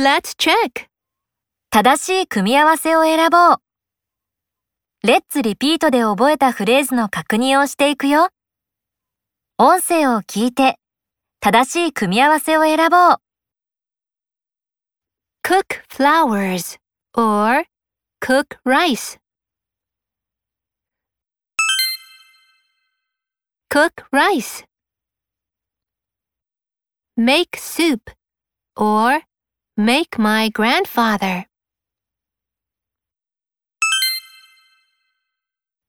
Let's check. 正しい組み合わせを選ぼう。レッツリピートで覚えたフレーズの確認をしていくよ。音声を聞いて、正しい組み合わせを選ぼう。Cook flowers or cook rice. Cook rice. Make soup or make my grandfather.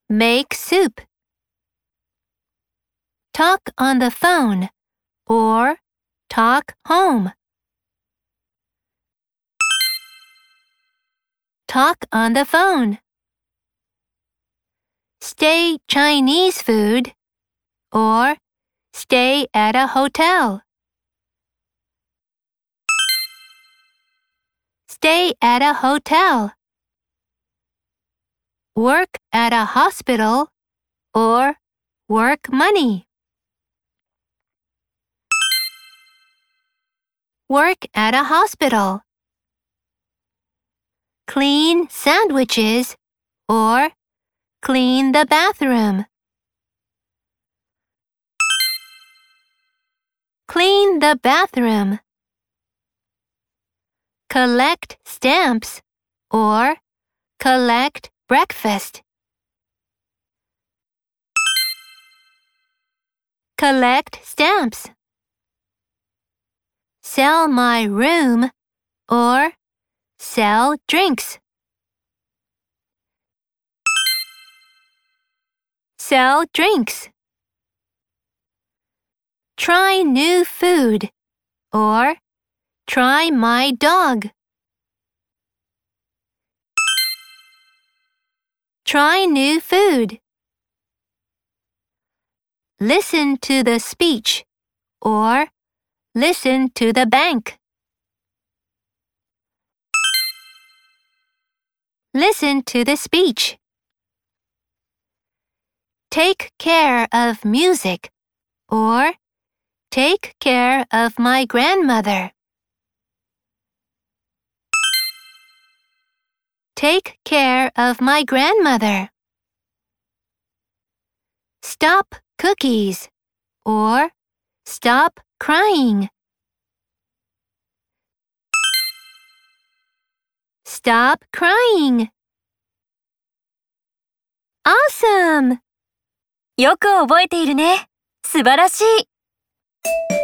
Make soup. Talk on the phone or talk home. Talk on the phone. Stay Chinese food or stay at a hotel. Stay at a hotel. Work at a hospital or work money. Work at a hospital. Clean sandwiches or clean the bathroom. Clean the bathroom. Collect stamps or collect breakfast. Collect stamps. Sell my room or sell drinks. Sell drinks. Try new food or try my dog. Try new food. Listen to the speech or listen to the bank. Listen to the speech. Take care of music or take care of my grandmother. Take care of my grandmother. Stop cookies or stop crying. Stop crying. Awesome! よく覚えているね。素晴らしい。